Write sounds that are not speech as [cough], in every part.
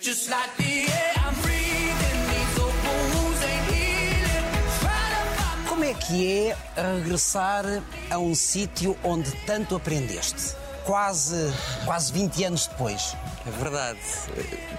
Just like the air I'm breathing, these open wounds ain't healing. Como é que é regressar a um sítio onde tanto aprendeste? Quase, quase 20 anos depois. É verdade.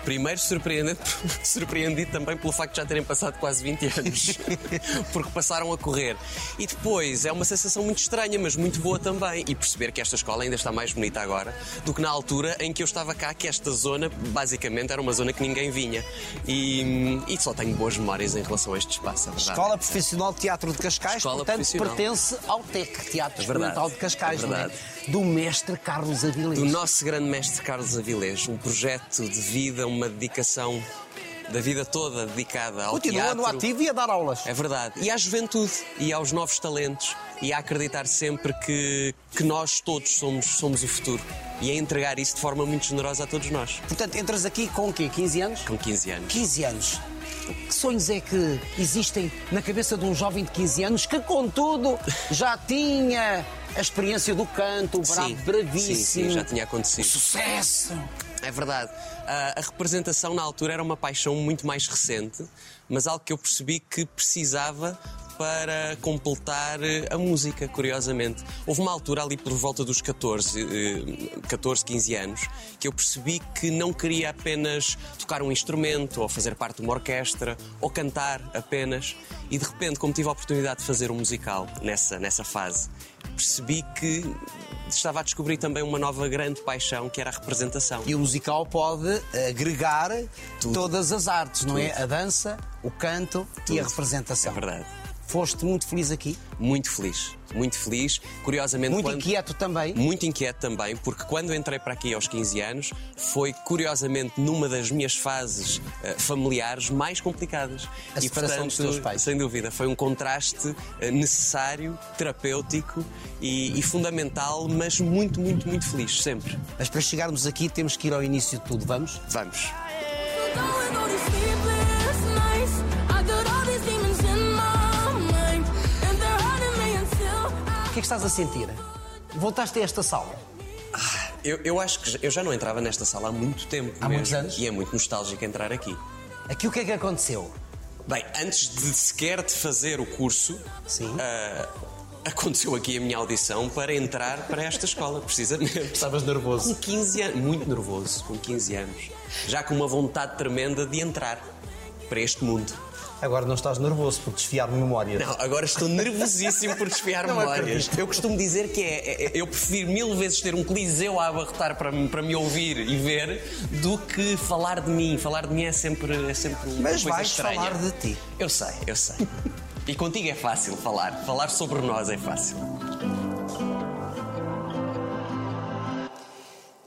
Primeiro surpreendente, [laughs] surpreendido também pelo facto de já terem passado quase 20 anos. [laughs] Porque passaram a correr. E depois é uma sensação muito estranha, mas muito boa também. E perceber que esta escola ainda está mais bonita agora do que na altura em que eu estava cá, que esta zona basicamente era uma zona que ninguém vinha. E, e só tenho boas memórias em relação a este espaço, é verdade. Escola Profissional de Teatro de Cascais, Escola portanto, pertence ao TEC, Teatro É verdade, Experimental de Cascais, é é? verdade. Do mestre Carlos Avilés. do nosso grande mestre Carlos Avilés, um projeto de vida, uma dedicação da vida toda dedicada ao Continua teatro. no ativo e a dar aulas. É verdade. E à juventude, e aos novos talentos, e a acreditar sempre que, que nós todos somos, somos o futuro. E a entregar isso de forma muito generosa a todos nós. Portanto, entras aqui com o quê? 15 anos? Com 15 anos. 15 anos. Que sonhos é que existem na cabeça de um jovem de 15 anos que, contudo, já tinha a experiência do canto, o bravo, Sim, bravíssimo, sim, sim, já tinha o acontecido. sucesso. É verdade. A, a representação na altura era uma paixão muito mais recente, mas algo que eu percebi que precisava para completar eh, a música, curiosamente. Houve uma altura ali por volta dos 14, eh, 14 15 anos, que eu percebi que não queria apenas tocar um instrumento, ou fazer parte de uma orquestra, ou cantar apenas. E de repente, como tive a oportunidade de fazer um musical nessa, nessa fase, percebi que estava a descobrir também uma nova grande paixão, que era a representação. E o musical pode agregar todas as artes, não é? A dança, o canto e a Tudo. representação. É verdade. Foste muito feliz aqui? Muito feliz, muito feliz. Curiosamente, Muito quando... inquieto também? Muito inquieto também, porque quando entrei para aqui aos 15 anos, foi curiosamente numa das minhas fases eh, familiares mais complicadas. A separação dos teus pais. Sem dúvida, foi um contraste eh, necessário, terapêutico e, e fundamental, mas muito, muito, muito feliz, sempre. Mas para chegarmos aqui temos que ir ao início de tudo, vamos? Vamos. Que é que estás a sentir? Voltaste a esta sala? Eu, eu acho que já- eu já não entrava nesta sala há muito tempo. Há mesmo, muitos anos? E é muito nostálgico entrar aqui. Aqui o que é que aconteceu? Bem, antes de sequer de fazer o curso, Sim. ah, aconteceu aqui a minha audição para entrar para esta escola, [laughs] precisamente. Estavas nervoso. Com 15 anos, muito nervoso, com 15 anos. Já com uma vontade tremenda de entrar para este mundo. Agora não estás nervoso por desfiar memórias. Não, agora estou nervosíssimo por desfiar [laughs] Não memórias. acredito. Eu costumo dizer que é, é- eu prefiro mil vezes ter um coliseu a abarrotar para, me- para me ouvir e ver do que falar de mim. Falar de mim é sempre, é sempre uma Mas coisa vais estranha. falar de ti. Eu sei, eu sei. E contigo é fácil falar. Falar sobre nós é fácil.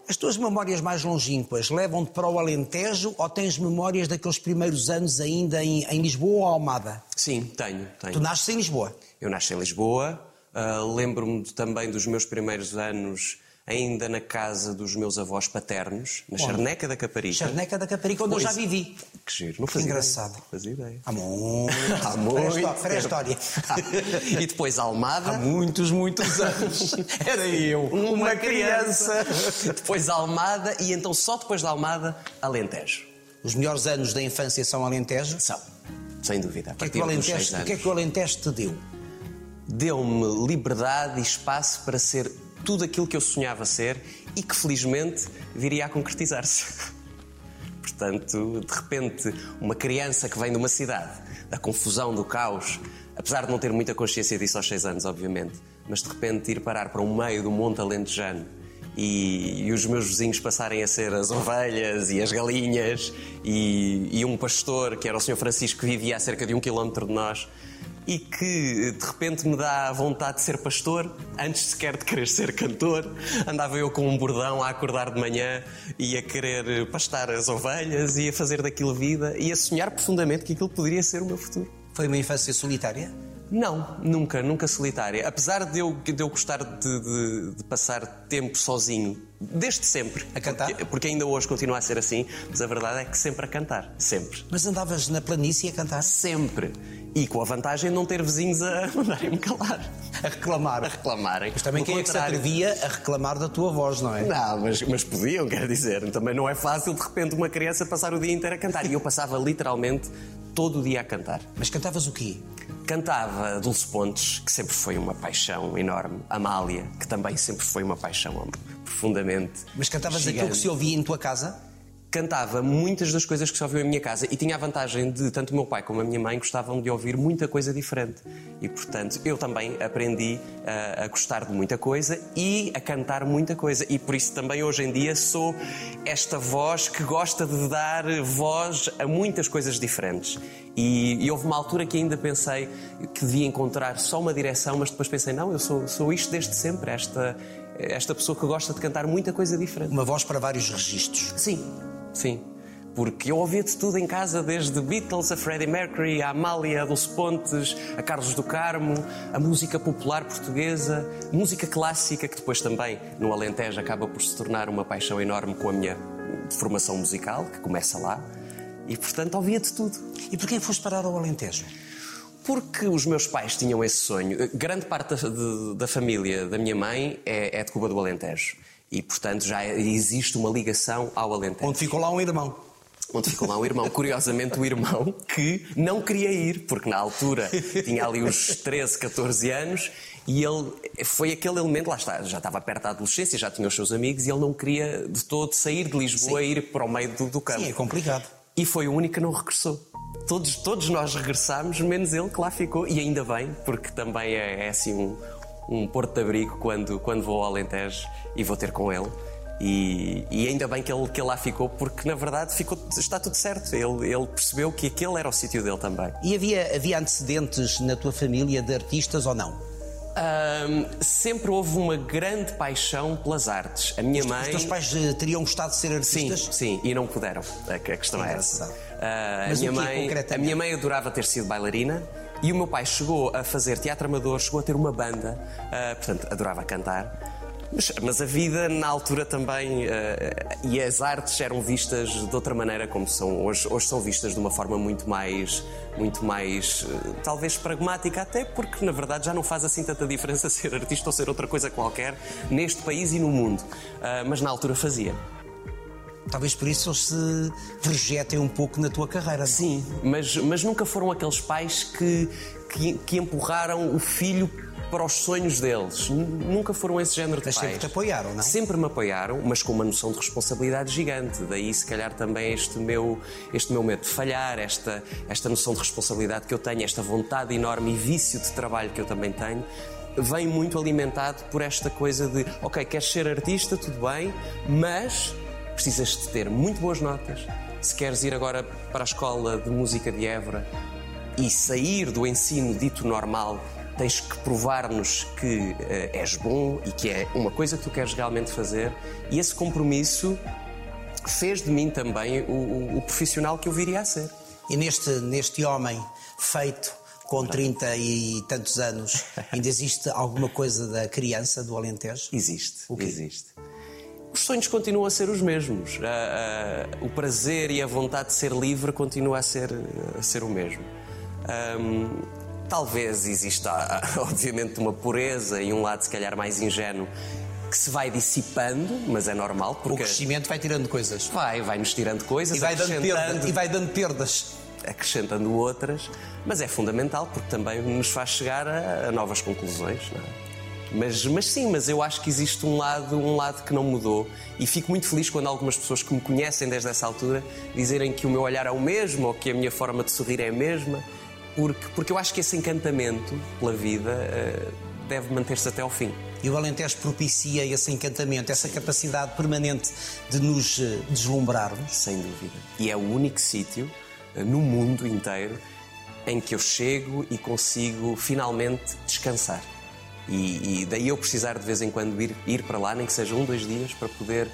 As tuas memórias mais longínquas levam-te para o Alentejo ou tens memórias daqueles primeiros anos ainda em, em Lisboa ou Almada? Sim, tenho, tenho. Tu nasces em Lisboa. Eu nasci em Lisboa. ah, Lembro-me também dos meus primeiros anos ainda na casa dos meus avós paternos, na Charneca da Caparica. Charneca da Caparica, onde eu já Pois. vivi. Que giro, não fazia engraçado. Ideia. Fazia ideia. Há muito. [laughs] Há muito. Para a história. [laughs] e depois Almada. Há muitos, muitos anos. [laughs] Era eu, uma criança. depois Almada e então só depois da Almada, Alentejo. Os melhores anos da infância são Alentejo. São, sem dúvida. A O que, é que o Alentejo, o que é que o Alentejo te deu? Deu-me liberdade e espaço para ser tudo aquilo que eu sonhava ser e que felizmente viria a concretizar-se. [laughs] Portanto, de repente, uma criança que vem de uma cidade, da confusão, do caos, apesar de não ter muita consciência disso aos seis anos, obviamente, mas de repente ir parar para o meio do Monte Alentejano e, e os meus vizinhos passarem a ser as ovelhas e as galinhas e, e um pastor, que era o Sr. Francisco, que vivia a cerca de um quilómetro de nós, e que de repente me dá vontade de ser pastor, antes sequer de querer ser cantor. Andava eu com um bordão a acordar de manhã e a querer pastar as ovelhas e a fazer daquilo vida e a sonhar profundamente que aquilo poderia ser o meu futuro. Foi uma infância solitária? Não, nunca, nunca solitária. Apesar de eu, de eu gostar de, de- de passar tempo sozinho, desde sempre. A cantar? Porque, porque ainda hoje continua a ser assim, mas a verdade é que sempre a cantar. Sempre. Mas andavas na planície a cantar? Sempre. E com a vantagem de não ter vizinhos a [laughs] mandarem-me calar, A reclamar. a reclamarem. Mas também Pelo quem é que se contrário. atrevia a reclamar da tua voz, não é? Não, mas, mas podiam, quer dizer. Também não é fácil de repente uma criança passar o dia inteiro a cantar. E eu passava literalmente todo o dia a cantar. Mas cantavas o quê? Cantava Dulce Pontes, que sempre foi uma paixão enorme. Amália, que também sempre foi uma paixão profundamente. Mas cantavas gigante. aquilo que se ouvia em tua casa? Cantava muitas das coisas que se ouviu em minha casa e tinha a vantagem de tanto o meu pai como a minha mãe gostavam de ouvir muita coisa diferente. E, portanto, eu também aprendi a, a gostar de muita coisa e a cantar muita coisa. E por isso também hoje em dia sou esta voz que gosta de dar voz a muitas coisas diferentes. E, e houve uma altura que ainda pensei que devia encontrar só uma direção, mas depois pensei, não, eu sou, sou isto desde sempre, esta, esta pessoa que gosta de cantar muita coisa diferente. Uma voz para vários registros. Sim, sim. Porque eu ouvia de tudo em casa, desde Beatles a Freddie Mercury, a Amália, a Dulce Pontes, a Carlos do Carmo, a música popular portuguesa, música clássica, que depois também no Alentejo acaba por se tornar uma paixão enorme com a minha formação musical, que começa lá. E portanto ouvia de tudo. E porquê foste parar ao Alentejo? Porque os meus pais tinham esse sonho. Grande parte da, de- da família da minha mãe é, é de Cuba do Alentejo. E, portanto, já existe uma ligação ao Alentejo. Onde ficou lá um irmão. Onde ficou lá um irmão. Curiosamente, o irmão que não queria ir, porque na altura tinha ali uns 13, 14 anos e ele foi aquele elemento, lá está, já estava perto da adolescência, já tinha os seus amigos e ele não queria de todo sair de Lisboa e ir para o meio do, do campo. Sim, é complicado. E foi o único que não regressou. Todos, todos nós regressámos, menos ele que lá ficou. E ainda bem, porque também é, é assim um, um porto de abrigo quando, quando vou ao Alentejo e vou ter com ele. E, e ainda bem que ele, que ele lá ficou, porque na verdade ficou, está tudo certo. Ele, ele percebeu que aquele era o sítio dele também. E havia, havia antecedentes na tua família de artistas ou não? Ahm, sempre houve uma grande paixão pelas artes. A minha Os mãe. teus pais eh, teriam gostado de ser Sim, artistas? sim, e não puderam. A, a questão é essa. Engraçado. Ah, a, minha mãe, a minha mãe adorava ter sido bailarina e o meu pai chegou a fazer teatro amador, chegou a ter uma banda, ah, portanto, adorava cantar. Mas, mas a vida na altura também ah, e as artes eram vistas de outra maneira como são hoje. Hoje são vistas de uma forma muito mais, muito mais ah, talvez pragmática, até porque na verdade já não faz assim tanta diferença [laughs] ser artista ou ser outra coisa qualquer neste país e no mundo. Ah, mas na altura fazia. Talvez por isso eles se projetem um pouco na tua carreira. Sim, mas, mas nunca foram aqueles pais que, que, que empurraram o filho para os sonhos deles. Nunca foram esse género de Mas pais. sempre te apoiaram, não? Sempre me apoiaram, mas com uma noção de responsabilidade gigante. Daí, se calhar, também este meu, este meu medo de falhar, esta, esta noção de responsabilidade que eu tenho, esta vontade enorme e vício de trabalho que eu também tenho, vem muito alimentado por esta coisa de, ok, queres ser artista, tudo bem, mas precisas de ter muito boas notas. Se queres ir agora para a escola de música de Évora e sair do ensino dito normal, tens que provar-nos que eh, és bom e que é uma coisa que tu queres realmente fazer. E esse compromisso fez de mim também o, o- o profissional que eu viria a ser. E neste, neste homem feito com 30 e tantos anos, ainda existe alguma coisa da criança do Alentejo? Existe. Existe. Os sonhos continuam a ser os mesmos. Ah, ah, o prazer e a vontade de ser livre continua a ser, a ser o mesmo. Ahm, talvez exista, [laughs] obviamente, uma pureza e um lado, se calhar, mais ingênuo que se vai dissipando, mas é normal, O porque crescimento vai tirando coisas. vai, vai-nos tirando coisas, E vai dando perdas. acrescentando, E vai dando perdas. acrescentando outras, mas é fundamental porque também nos faz chegar a, a novas conclusões. não é? Mas, mas sim, mas eu acho que existe um lado, um lado que não mudou e fico muito feliz quando algumas pessoas que me conhecem desde essa altura dizerem que o meu olhar é o mesmo ou que a minha forma de sorrir é a mesma, porque, porque eu acho que esse encantamento pela vida eh, deve manter-se até ao fim. E o Alentejo propicia esse encantamento, essa capacidade permanente de nos eh, deslumbrarmos. Sem dúvida. E é o único sítio eh, no mundo inteiro em que eu chego e consigo finalmente descansar. E, e daí eu precisar de vez em quando ir, ir para lá, nem que seja um, dois dias, para poder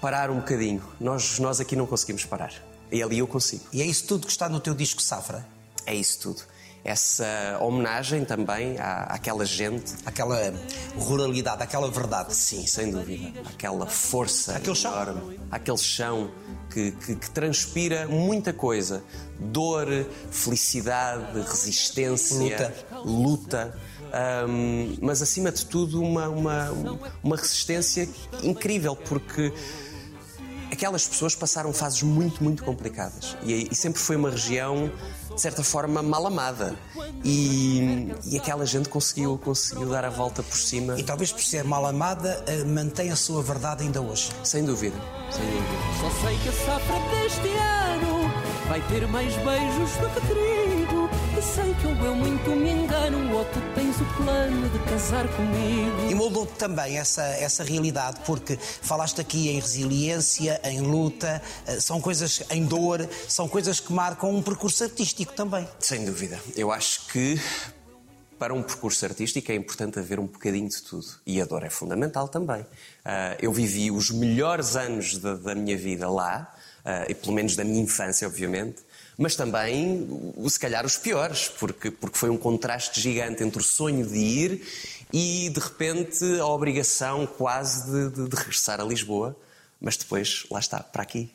parar um bocadinho. Nós, nós aqui não conseguimos parar. E ali eu consigo. E é isso tudo que está no teu disco Safra. É isso tudo. essa homenagem também à, àquela gente. Aquela ruralidade, aquela verdade. Sim, sem dúvida. Aquela força Aquele chão. enorme, aquele chão que, que- que transpira muita coisa: dor, felicidade, resistência, Luta. luta, hum, mas acima de tudo uma, uma, uma resistência incrível, porque aquelas pessoas passaram fases muito, muito complicadas e, e sempre foi uma região, de certa forma, mal amada. E, e aquela gente conseguiu, conseguiu dar a volta por cima, E talvez por ser mal amada, eh, mantém a sua verdade ainda hoje. sem dúvida. Sem dúvida. Só sei que a safra deste ano vai ter mais beijos do que trigo. E sei que ou eu muito me engano, ou tu tens o plano de casar comigo. E moldou-te também essa, essa realidade, porque falaste aqui em resiliência, em luta, eh, são coisas em dor, são coisas que marcam um percurso artístico também. Sem dúvida. Eu acho que para um percurso artístico é importante haver um bocadinho de tudo. E a dor é fundamental também. Ah, eu vivi os melhores anos da, da minha vida lá, ah, e pelo menos da minha infância, obviamente. Mas também, se calhar, os piores, porque, porque foi um contraste gigante entre o sonho de ir e, de repente, a obrigação quase de, de- de regressar a Lisboa. Mas depois, lá está, para aqui.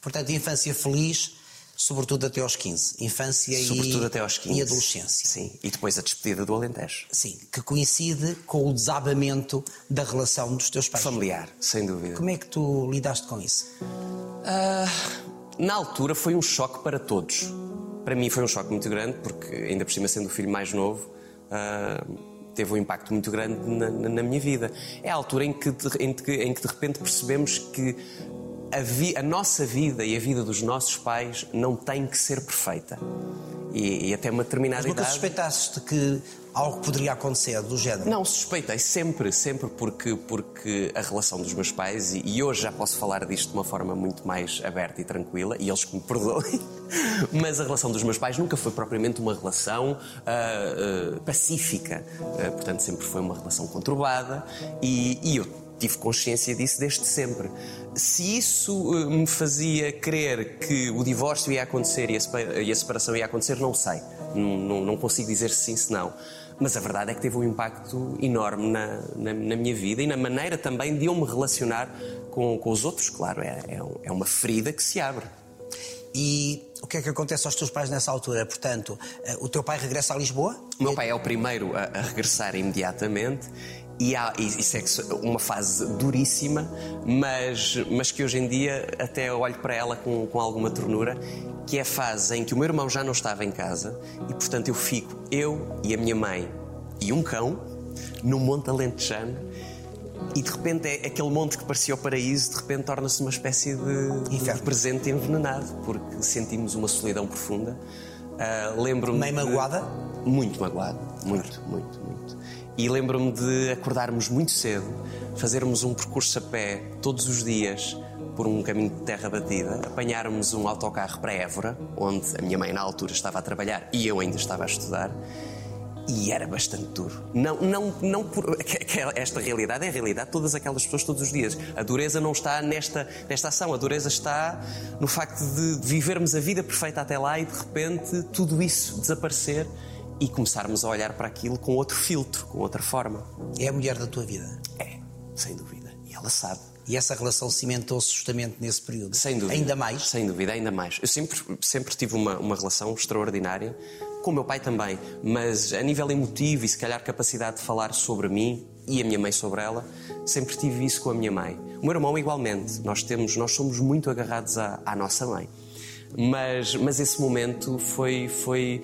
Portanto, infância feliz, sobretudo até aos 15. Infância e- Sobretudo até aos 15. e adolescência. Sim. E depois a despedida do Alentejo. Sim, que coincide com o desabamento da relação dos teus pais. Familiar, sem dúvida. Como é que tu lidaste com isso? Na altura foi um choque para todos. Para mim foi um choque muito grande, porque ainda por cima sendo o filho mais novo, ah, teve um impacto muito grande na, na- na minha vida. É a altura em que, de, em que- em que de repente percebemos que a, vi- a nossa vida e a vida dos nossos pais não tem que ser perfeita. E, e até uma determinada Nunca idade. suspeitaste de que algo poderia acontecer do género? Não, suspeitei sempre, sempre porque, porque a relação dos meus pais, e, e hoje já posso falar disto de uma forma muito mais aberta e tranquila, e eles que me perdoem, [laughs] mas a relação dos meus pais nunca foi propriamente uma relação ah, ah, pacífica. Ah, portanto, sempre foi uma relação conturbada, e, e eu tive consciência disso desde sempre. Se isso ah, me fazia crer que o divórcio ia acontecer e a sepa- a separação ia acontecer, não sei. Não, não- não consigo dizer se sim, se não. Mas a verdade é que teve um impacto enorme na, na- na minha vida e na maneira também de eu me relacionar com, com os outros, claro. É, é é uma ferida que se abre. E o que é que acontece aos teus pais nessa altura? Portanto, eh, o teu pai regressa a Lisboa? O meu pai é o primeiro a, a regressar imediatamente e, há, e isso é uma fase duríssima, mas, mas que hoje em dia até olho para ela com, com alguma ternura, que é a fase em que o meu irmão já não estava em casa e, portanto, eu fico, eu e a minha mãe e um cão, no Monte Alentejano. E de repente é aquele monte que parecia o paraíso, de repente torna-se uma espécie de, de presente envenenado, porque sentimos uma solidão profunda. Ah, Lembro-me. Meio magoada? Muito magoado, muito, muito, muito. E lembro-me de acordarmos muito cedo, fazermos um percurso a pé todos os dias por um caminho de terra batida, apanharmos um autocarro para Évora, onde a minha mãe na altura estava a trabalhar e eu ainda estava a estudar. E era bastante duro. Não, não, não por. [laughs] Esta realidade é a realidade de todas aquelas pessoas todos os dias. A dureza não está nesta, nesta ação, a dureza está no facto de vivermos a vida perfeita até lá e de repente tudo isso desaparecer e começarmos a olhar para aquilo com outro filtro, com outra forma. É a mulher da tua vida. É, sem dúvida. E ela sabe. E essa relação cimentou-se justamente nesse período. Sem dúvida. Ainda mais. Sem dúvida, ainda mais. Eu sempre, sempre tive uma, uma relação extraordinária, com o meu pai também, mas a nível emotivo e se calhar capacidade de falar sobre mim e a minha mãe sobre ela, sempre tive isso com a minha mãe. O meu irmão igualmente. Nós temos, nós somos muito agarrados à, à nossa mãe. Mas, mas esse momento foi, foi,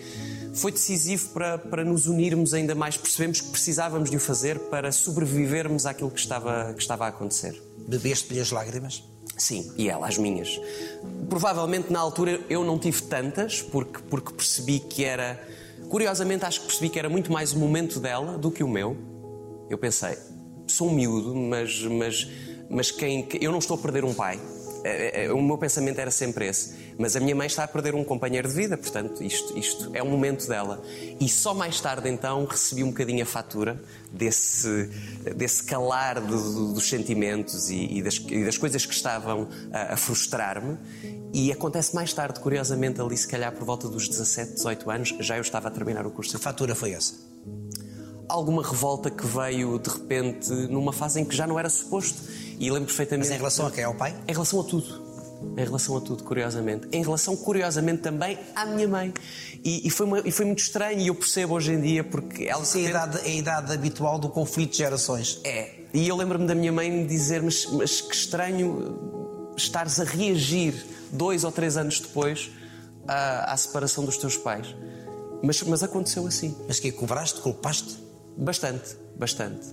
foi decisivo para, para nos unirmos ainda mais. Percebemos que precisávamos de o fazer para sobrevivermos àquilo que estava, que estava a acontecer. Bebeste-lhe as lágrimas? Sim, e ela as minhas. Provavelmente na altura eu não tive tantas, porque, porque percebi que era. Curiosamente, acho que percebi que era muito mais o momento dela do que o meu. Eu pensei, sou um miúdo, mas, mas, mas quem. Eu não estou a perder um pai. É, é, o meu pensamento era sempre esse. Mas a minha mãe está a perder um companheiro de vida, portanto, isto, isto é um momento dela. E só mais tarde, então, recebi um bocadinho a fatura desse, desse calar do- do- dos sentimentos e, e das, e das coisas que estavam a, a frustrar-me. E acontece mais tarde, curiosamente, ali, se calhar por volta dos 17, 18 anos, já eu estava a terminar o curso Que fatura foi essa? alguma revolta que veio de repente numa fase em que já não era suposto. E lembro perfeitamente. Mas em relação a quem? Ao pai? Em relação a tudo. Em relação a tudo, curiosamente. Em relação, curiosamente, também à minha mãe. E, e foi, uma- e foi muito estranho, e eu percebo hoje em dia, porque ela. Essa é a idade, é a idade habitual do conflito de gerações. É. E eu lembro-me da minha mãe dizer: mas, mas que estranho eh, estares a reagir dois ou três anos depois à, à separação dos teus pais. Mas, mas aconteceu assim. Mas que cobraste, culpaste? Bastante, bastante.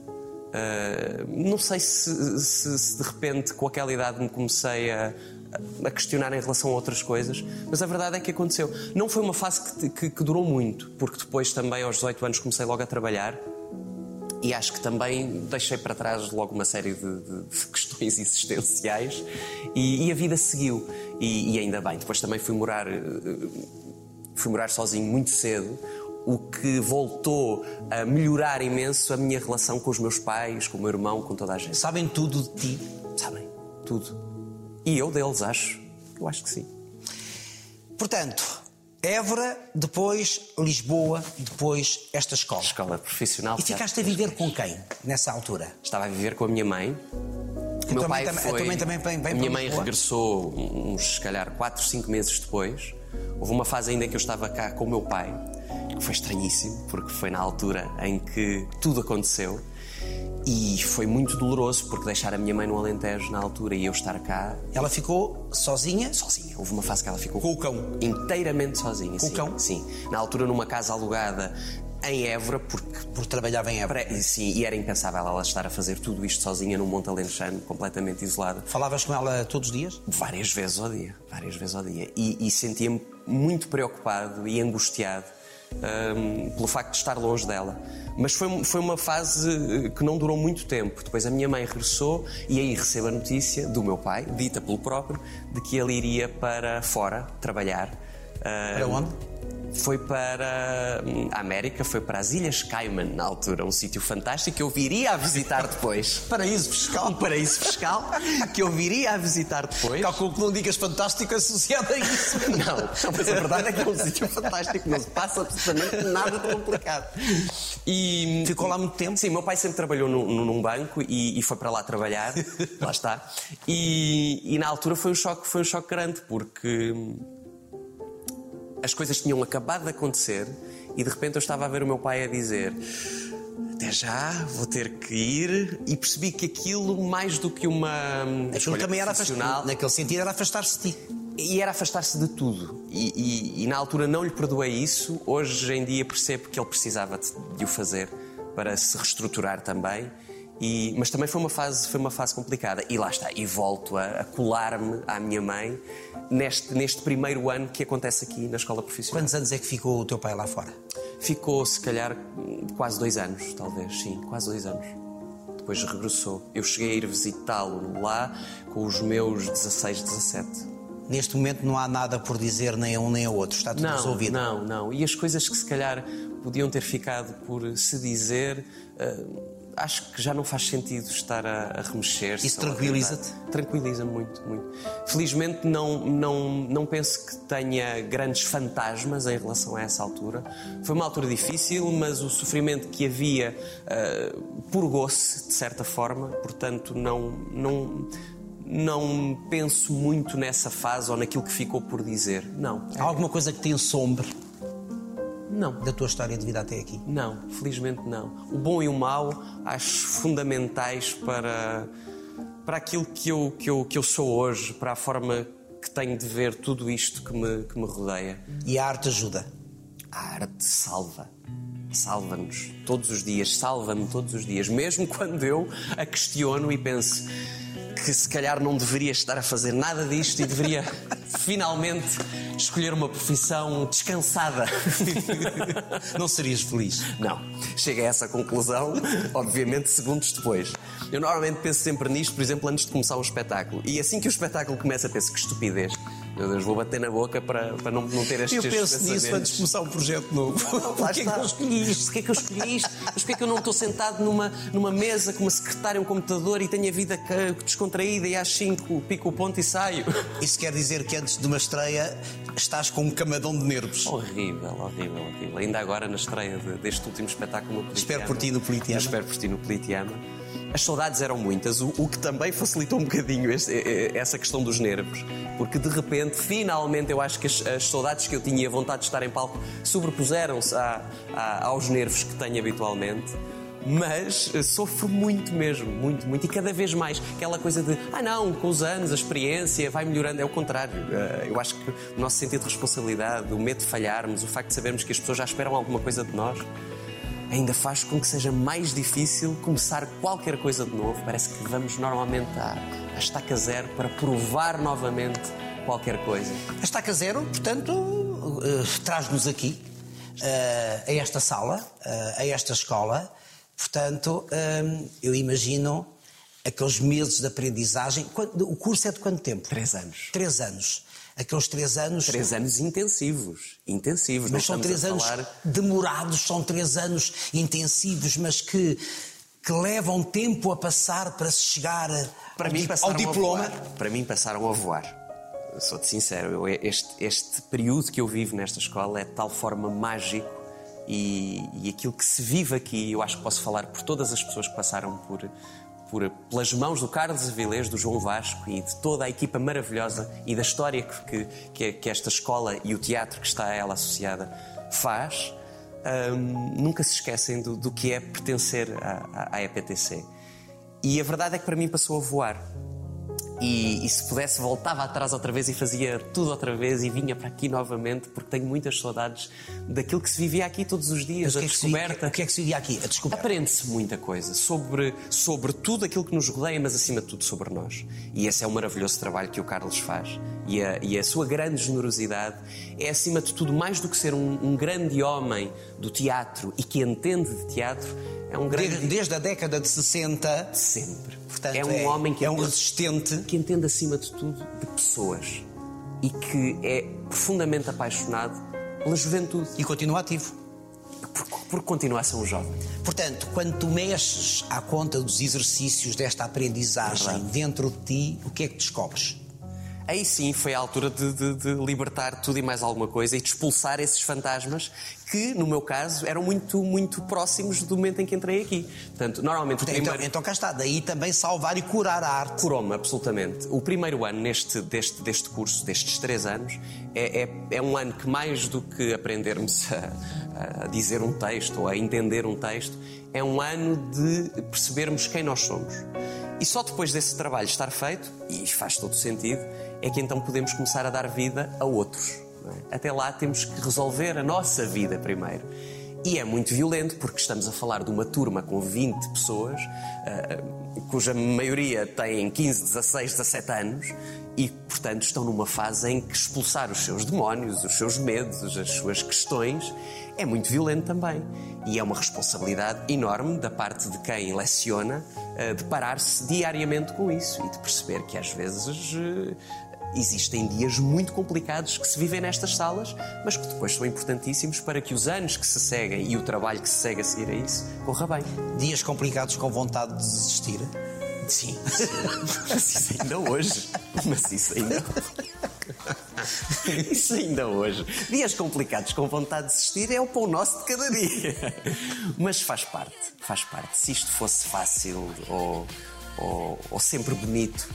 Ah, não sei se, se- se de repente com aquela idade me comecei a, a questionar em relação a outras coisas, mas a verdade é que aconteceu. Não foi uma fase que, que- que durou muito, porque depois também aos 18 anos comecei logo a trabalhar e acho que também deixei para trás logo uma série de, de- de questões [laughs] existenciais e, e a vida seguiu. E, e ainda bem, depois também fui morar, eh, fui morar sozinho muito cedo, o que voltou a melhorar imenso a minha relação com os meus pais, com o meu irmão, com toda a gente. Sabem tudo de ti. Sabem? Tudo. E eu deles, acho. Eu acho que sim. Portanto, Évora, depois Lisboa, depois esta escola. Escola profissional. E ficaste a viver com quem nessa altura? Estava a viver com a minha mãe. O meu pai a foi... também vem- vem a minha mãe regressou uns, se calhar, 4, 5 meses depois. Houve uma fase ainda em que eu estava cá com o meu pai, foi estranhíssimo, porque foi na altura em que tudo aconteceu. E foi muito doloroso, porque deixar a minha mãe no Alentejo na altura e eu estar cá Ela ficou sozinha? sozinha. Houve uma fase que ela ficou Com o cão? inteiramente sozinha. Com o cão? Sim. Na altura, numa casa alugada em Évora, porque Porque trabalhava em Évora. Pré- Sim, e era impensável ela estar a fazer tudo isto sozinha num Monte Alentejano, completamente isolada. Falavas com ela todos os dias? Várias vezes ao dia, várias vezes ao dia. E, e sentia-me muito preocupado e angustiado hum, pelo facto de estar longe dela. Mas foi, foi uma fase eh, que não durou muito tempo. Depois a minha mãe regressou e aí recebo a notícia do meu pai, dita pelo próprio, de que ele iria para fora trabalhar. Para Hum, onde? Foi para hum, a América, foi para as Ilhas Cayman, na altura, um sítio fantástico que eu viria a visitar depois. [laughs] Paraíso fiscal. Um paraíso fiscal que eu viria a visitar depois. Calculo que não digas fantástico associado a isso. [laughs] Não, mas a verdade é que é um sítio fantástico, não se passa absolutamente nada de complicado. E Ficou lá muito tempo? Sim, meu pai sempre trabalhou num, num banco e, e foi para lá trabalhar, [laughs] lá está. E, e na altura foi um choque, foi um choque grande, porque as coisas tinham acabado de acontecer e de repente eu estava a ver o meu pai a dizer até já, vou ter que ir e percebi que aquilo mais do que uma hum, Aquilo também era afastar, naquele sentido era afastar-se de ti. e era afastar-se de tudo. E, e- e na altura não lhe perdoei isso. Hoje em dia percebo que ele precisava de, de o fazer para se reestruturar também. E- mas também foi uma fase foi uma fase complicada. E lá está. E volto a, a colar-me à minha mãe neste, neste primeiro ano que acontece aqui na escola profissional. Quantos anos é que ficou o teu pai lá fora? Ficou, se calhar, quase dois anos, talvez, sim, quase dois anos. Depois regressou. Eu cheguei a ir visitá-lo lá com os meus 16, 17. Neste momento não há nada por dizer nem a um nem a outro. Está tudo Não, resolvido. não, não. E as coisas que se calhar podiam ter ficado por se dizer, eh, acho que já não faz sentido estar a, a remexer-se. Isso tranquiliza-te? Tranquiliza-me muito, muito. Felizmente não, não, não penso que tenha grandes fantasmas em relação a essa altura. Foi uma altura difícil, mas o sofrimento que havia eh, purgou-se, de certa forma, portanto não. não não penso muito nessa fase ou naquilo que ficou por dizer. Não. Há alguma coisa que te ensombre Não. da tua história de vida até aqui? Não, felizmente não. O bom e o mau acho fundamentais para, para aquilo que eu, que, eu, que eu sou hoje, para a forma que tenho de ver tudo isto que me, que me rodeia. E a arte ajuda. A arte salva. Salva-nos todos os dias, salva-me todos os dias, mesmo [laughs] quando eu a questiono e penso que se calhar não deveria estar a fazer nada disto e deveria [laughs] finalmente escolher uma profissão descansada. [laughs] Não serias feliz? Não. Chega a essa conclusão, obviamente, segundos depois. Eu normalmente penso sempre nisto, por exemplo, antes de começar um espetáculo. E assim que o espetáculo começa, penso que estupidez. Meu Deus, vou bater na boca para, para não, não ter estes Eu penso nisso antes de começar um projeto novo. Porquê que está. eu escolhi isto? Porquê que eu escolhi isto? Porquê que eu não estou sentado numa, numa mesa com uma secretária, um computador e tenho a vida descontraída e às 5 pico o ponto e saio? Isso quer dizer que antes de uma estreia estás com um camadão de nervos. Horrível, horrível, horrível. Ainda agora na estreia de- deste último espetáculo no Politeama. Espero por ti no Politeama. Espero por ti no Politeama. As saudades eram muitas, o, o que também facilitou um bocadinho este- essa questão dos nervos. Porque de repente, finalmente, eu acho que as, as saudades que eu tinha e a vontade de estar em palco sobrepuseram-se aos nervos que tenho habitualmente. Mas eh, sofro muito mesmo, muito, muito. E cada vez mais. Aquela coisa de, ah não, com os anos, a experiência vai melhorando. É o contrário. Eh, Eu acho que o nosso sentido de responsabilidade, o medo de falharmos, o facto de sabermos que as pessoas já esperam alguma coisa de nós, ainda faz com que seja mais difícil começar qualquer coisa de novo. Parece que vamos normalmente à, à estaca zero para provar novamente qualquer coisa. A estaca zero, portanto, eh, traz-nos aqui, eh, a esta sala, eh, a esta escola. Portanto, eu imagino aqueles meses de aprendizagem. O curso é de quanto tempo? Três anos. Três anos. Aqueles três anos. Três anos intensivos. Intensivos. Mas são três anos falar... demorados, são três anos intensivos, mas que, que levam tempo a passar para se chegar Para ao, mim ao diploma. Para mim passaram a voar. Sou-te sincero, este, este período que eu vivo nesta escola é de tal forma mágico e, e aquilo que se vive aqui, eu acho que posso falar por todas as pessoas que passaram por, por- pelas mãos do Carlos Avilés, do João Vasco e de toda a equipa maravilhosa e da história que, que, que esta escola e o teatro que está a ela associada faz. hum, nunca se esquecem do, do que é pertencer à, à- à EPTC. E a verdade é que para mim passou a voar. E, e se pudesse, voltava atrás outra vez e fazia tudo outra vez e vinha para aqui novamente, porque tenho muitas saudades daquilo que se vivia aqui todos os dias, a é descoberta. o que é que se vivia aqui? A descoberta. Aprende-se muita coisa sobre, sobre tudo aquilo que nos rodeia, mas acima de tudo sobre nós. E esse é o maravilhoso trabalho que o Carlos faz. E a, e a sua grande generosidade é, acima de tudo, mais do que ser um, um grande homem do teatro e que entende de teatro, é um grande. Desde, desde a década de 60, Sempre. portanto, é um homem que é um entende- resistente. que entende acima de tudo de pessoas e que é profundamente apaixonado pela juventude E continua ativo. por, por continuar a ser um jovem. Portanto, quando tu mexes à conta dos exercícios desta aprendizagem Verdade. dentro de ti, o que é que descobres? Aí sim foi a altura de, de- de libertar tudo e mais alguma coisa e de expulsar esses fantasmas que, no meu caso, eram muito, muito próximos do momento em que entrei aqui. Portanto, normalmente o Então, primeiro... então cá está, daí também salvar e curar a arte. Curou-me, absolutamente. O primeiro ano neste, deste, deste curso, destes três anos, é, é, é um ano que, mais do que aprendermos a, a dizer um texto ou a entender um texto, é um ano de percebermos quem nós somos. E só depois desse trabalho estar feito, e faz todo sentido, é que então podemos começar a dar vida a outros. é? Até lá temos que resolver a nossa vida primeiro. E é muito violento porque estamos a falar de uma turma com 20 pessoas, ah, cuja maioria tem 15, 16, 17 anos e, portanto, estão numa fase em que expulsar os seus demónios, os seus medos, as suas questões, é muito violento também. E é uma responsabilidade enorme da parte de quem leciona ah, de parar-se diariamente com isso e de perceber que às vezes. eh, Existem dias muito complicados que se vivem nestas salas, mas que depois são importantíssimos para que os anos que se seguem e o trabalho que se segue a seguir a isso corra bem. Dias complicados com vontade de desistir. Sim, [laughs] mas isso ainda hoje. Mas isso ainda. Isso ainda hoje. Dias complicados com vontade de desistir é o pão nosso de cada dia. Mas faz parte, faz parte. Se isto fosse fácil ou, ou, ou sempre bonito,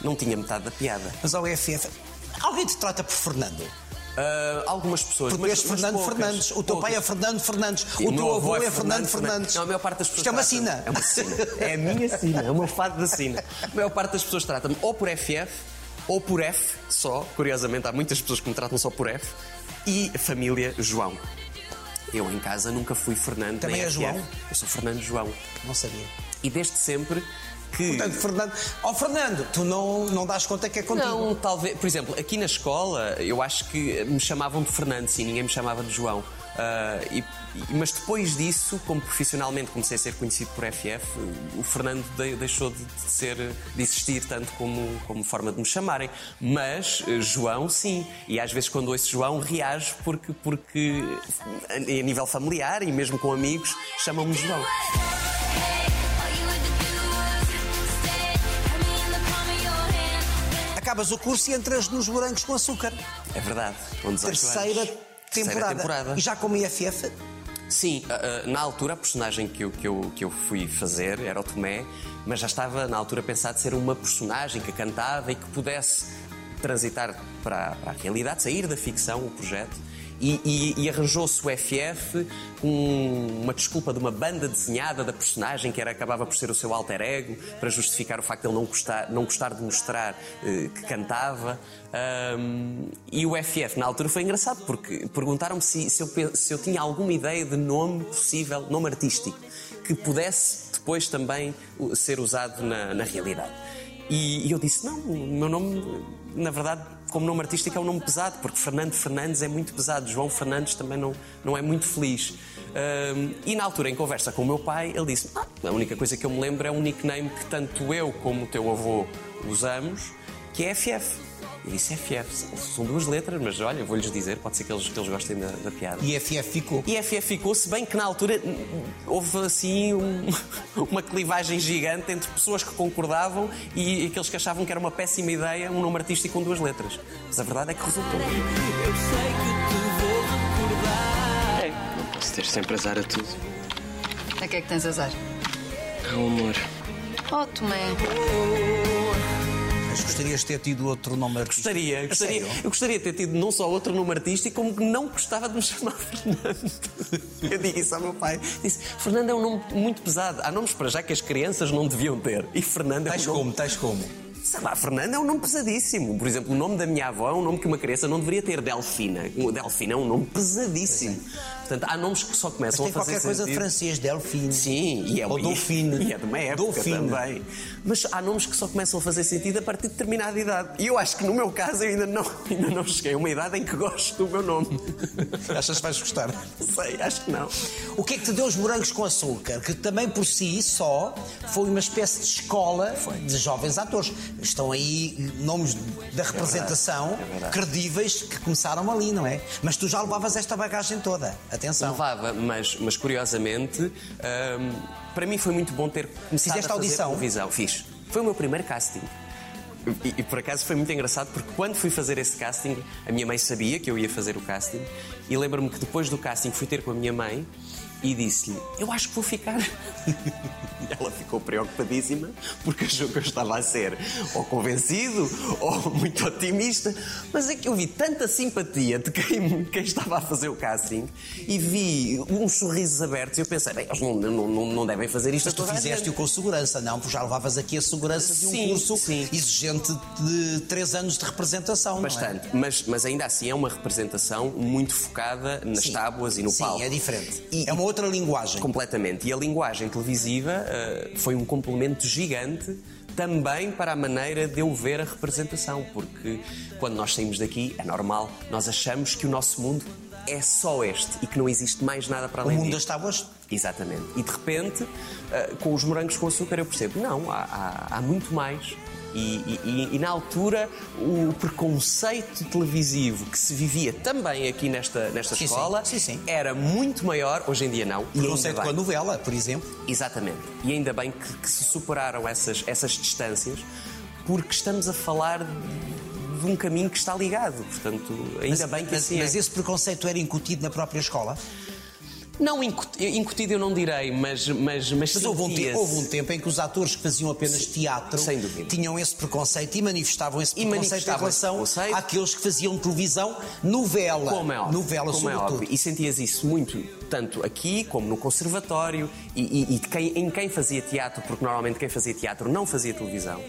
não tinha metade da piada. Mas ao EFF, alguém te trata por Fernando? Ah, algumas pessoas. Porque mas- és Fernando poucas, Fernandes, o teu pai é poucas. Fernando Fernandes, E o teu avô é Fernando também. Fernandes. Não, a maior parte das pessoas Isto é uma sina. É uma sina. [laughs] É a minha sina, é o meu fado da sina. A maior parte das pessoas trata-me ou por FF ou por F só. Curiosamente, há muitas pessoas que me tratam só por F. E a família João. Eu em casa nunca fui Fernando Também nem é FF. João? Eu sou Fernando João. Não sabia. E desde sempre que. Portanto, Fernando, ó Fernando, tu não, não dás conta que é contigo. Não, talvez. Por exemplo, aqui na escola, eu acho que me chamavam de Fernando, sim, ninguém me chamava de João. E- e- mas depois disso, como profissionalmente comecei a ser conhecido por FF, o Fernando de- deixou de, de ser, de existir tanto como, como forma de me chamarem. Mas eh, João, sim. E às vezes quando ouço João, reajo porque, porque a, a nível familiar e mesmo com amigos, chamam-me João. Acabas o curso e entras nos morangos com açúcar. É verdade. Com 18 Terceira, anos. temporada. temporada. E já como IFF, Sim, ah, ah, na altura a personagem que eu, que, eu, que eu fui fazer era o Tomé, mas já estava na altura pensado ser uma personagem que cantava e que pudesse transitar para, para a realidade, sair da ficção, o projeto. E, e- e arranjou-se o FF com uma desculpa de uma banda desenhada da personagem, que era, acabava por ser o seu alter ego, para justificar o facto de ele não gostar, não gostar de mostrar eh, que cantava. Ahm, e o FF, na altura, foi engraçado, porque perguntaram-me se, se se eu tinha alguma ideia de nome possível, nome artístico, que pudesse depois também ser usado na, na realidade. E, e eu disse: não, o meu nome, na verdade, como nome artístico é um nome pesado, porque Fernando Fernandes é muito pesado, João Fernandes também não, não é muito feliz. Ahm, e na altura, em conversa com o meu pai, ele disse: ah, a única coisa que eu me lembro é um nickname que tanto eu como o teu avô usamos, que é FF. Eu disse FF, são duas letras, mas olha, vou-lhes dizer, pode ser que eles, que eles gostem da, da piada. IFF ficou. E FF ficou, se bem que na altura houve assim um- [laughs] uma clivagem gigante entre pessoas que concordavam e aqueles que achavam que era uma péssima ideia um nome artístico com duas letras. Mas a verdade é que resultou. Eu sei que te vou recordar. É, não posso ter sempre azar a tudo. A que é que tens azar? Ao amor. Oh, Tomé. Mas gostarias de ter tido outro nome artístico? Gostaria, gostaria, sério? eu gostaria de ter tido não só outro nome artístico, como que não gostava de me chamar [laughs] Fernando. Eu digo isso ao meu pai. Disse: Fernando é um nome muito pesado. Há nomes para já que as crianças não deviam ter. E Fernando é Tais um nome como, tais como. Sei lá, Fernando é um nome pesadíssimo. Por exemplo, o nome da minha avó é um nome que uma criança não deveria ter. Delfina. Delfina é um nome pesadíssimo. Portanto, há nomes que só começam a fazer qualquer coisa de francês, Delfine. Sim, e é, Ou e- Dauphine. E é de uma época Dauphine. também. Mas há nomes que só começam a fazer sentido a partir de determinada idade. E eu acho que no meu caso eu ainda não, [laughs] ainda não cheguei a uma idade em que gosto do meu nome. [laughs] Achas que vais gostar? Não sei, acho que não. O que é que te deu os morangos com açúcar? Que também por si só foi uma espécie de escola de jovens atores. Estão aí nomes da representação verdade. credíveis que começaram ali, não é? Mas tu já levavas esta bagagem toda. Atenção. Levava, mas, mas curiosamente, hum, para mim foi muito bom ter começado Fizeste a fazer audição? televisão. Fiz. Foi o meu primeiro casting. E, e por acaso foi muito engraçado porque quando fui fazer esse casting, a minha mãe sabia que eu ia fazer o casting e lembro-me que depois do casting fui ter com a minha mãe e disse-lhe: Eu acho que vou ficar. E [laughs] ela ficou preocupadíssima porque achou que eu estava a ser ou convencido ou [laughs] muito otimista. Mas é que eu vi tanta simpatia de quem, [laughs] quem estava a fazer o casting e vi uns sorrisos abertos e eu pensei: bem, eles não, não, não, não devem fazer isto Mas tu fizeste-o gente." com segurança, não? Porque já levavas aqui a segurança de um Sim, curso sim. exigente de três anos de representação, não é? Bastante, mas, mas ainda assim é uma representação muito focada nas Sim. tábuas e no Sim, palco. é diferente. E- é uma outra linguagem. Completamente. E a linguagem televisiva eh, foi um complemento gigante também para a maneira de eu ver a representação, porque quando nós saímos daqui, é normal, nós achamos que o nosso mundo é só este e que não existe mais nada para O além mundo disto. das tábuas Exatamente. E de repente, eh, com os morangos com açúcar, eu percebo, não, há, há- há muito mais. E, e- e- na altura, o preconceito televisivo que se vivia também aqui nesta, nesta Sim, escola Sim, sim. era muito maior, hoje em dia não. E ainda Conceito com a novela, por exemplo. Exatamente. E ainda bem que, que se superaram essas, essas distâncias, porque estamos a falar de, um caminho que está ligado. Portanto, ainda bem que mas, assim mas é. esse preconceito era incutido na própria escola? Não incut- incutido eu não direi, mas mas mas, Mas houve um, tempo, houve um tempo em que os atores que faziam apenas teatro Sem dúvida. tinham esse preconceito e manifestavam esse preconceito em manifestavam relação preconceito. àqueles que faziam televisão, novela. Como é óbvio. Novela, como é sobretudo. óbvio. E sentias isso muito, tanto aqui como no conservatório, e, e- e quem- em quem fazia teatro, porque normalmente quem fazia teatro não fazia televisão.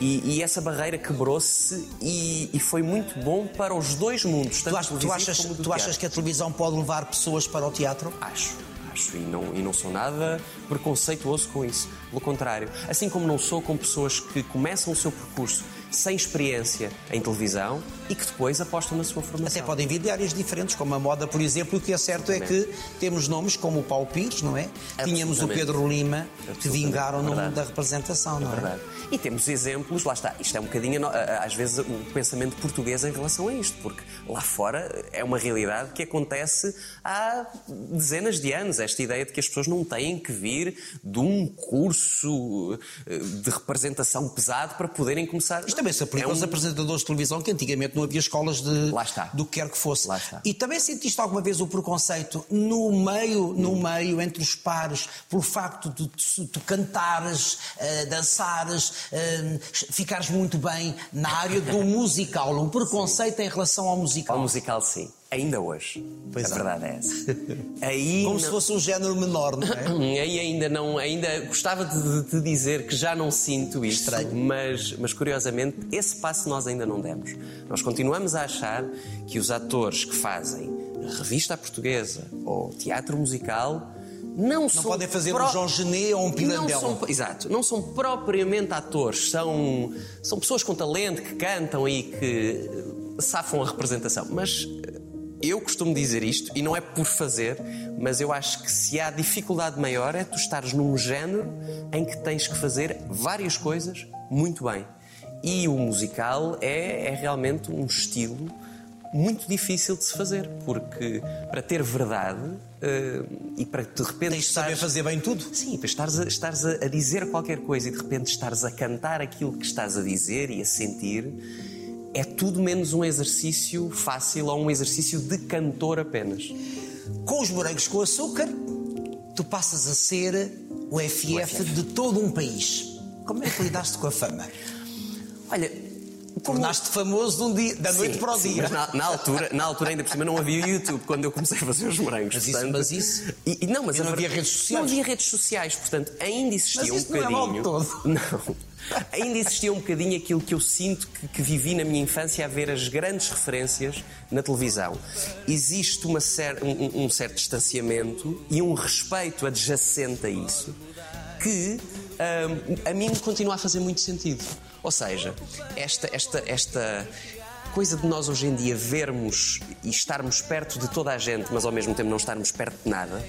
E, e essa barreira quebrou-se e, e foi muito bom para os dois mundos, Tu, tu achas, tu achas que a televisão pode levar pessoas para o teatro? Acho, acho, e não, e não sou nada preconceituoso com isso. Pelo contrário. Assim como não sou com pessoas que começam o seu percurso sem experiência em televisão e que depois apostam na sua formação. Até podem vir de áreas diferentes, como a moda, por exemplo. O que é certo é que temos nomes como o Paulo Pires, não é? Tínhamos o. Pedro Lima, que vingaram no mundo da representação, não é? Verdade. E temos exemplos, lá está, isto é um bocadinho, às vezes, o pensamento português em relação a isto, porque lá fora é uma realidade que acontece há dezenas de anos. Esta ideia de que as pessoas não têm que vir de um curso eh, de representação pesado para poderem começar. Isto também se aplica É um- aos apresentadores de televisão, que antigamente não havia escolas de do que quer que fosse. E também sentiste alguma vez o preconceito no meio, no meio, entre os pares, pelo facto de tu, cantares, eh, dançares, eh, ficares muito bem na área do [laughs] musical, um preconceito em relação ao musical. Ao musical, sim. Ainda hoje. Pois a é. verdade é essa. [laughs] Aí Como não- se fosse um género menor, não é? Aí ainda não, ainda gostava de te dizer que já não sinto isto, Estranho. mas, mas curiosamente esse passo nós ainda não demos. Nós continuamos a achar que os atores que fazem revista portuguesa ou teatro musical não, Não são podem fazer pro- um João Genet ou um não Pirandello. são, exato, não são propriamente atores, são, são pessoas com talento que cantam e que safam a representação. Mas eu costumo dizer isto, e não é por fazer, mas eu acho que se há dificuldade maior é tu estares num género em que tens que fazer várias coisas muito bem. E o musical é, é realmente um estilo muito difícil de se fazer, porque para ter verdade eh, e para de repente Tens de saber estares- fazer bem tudo. Sim, para estares, a, estares a, a dizer qualquer coisa e de repente estares a cantar aquilo que estás a dizer e a sentir, é tudo menos um exercício fácil ou um exercício de cantor apenas. Com os morangos com açúcar, tu passas a ser o FF de todo um país. Como é que lidaste com a fama? Olha, como- Tornaste famoso de um dia, da noite Sim, para o sim, dia. mas na, na altura, na altura, ainda por cima, não havia YouTube quando eu comecei a fazer os morangos. Mas isso- portanto- mas isso- E, e não, mas não havia redes sociais? Não havia redes sociais, portanto, ainda existia Mas um não é mal bocadinho. todo. Não. Ainda existia um bocadinho aquilo que eu sinto que, que vivi na minha infância a ver as grandes referências na televisão. Existe uma cer- um, um certo distanciamento e um respeito adjacente a isso que hum, a mim continua a fazer muito sentido. Ou seja, esta, esta, esta coisa de nós hoje em dia vermos e estarmos perto de toda a gente, mas ao mesmo tempo não estarmos perto de nada,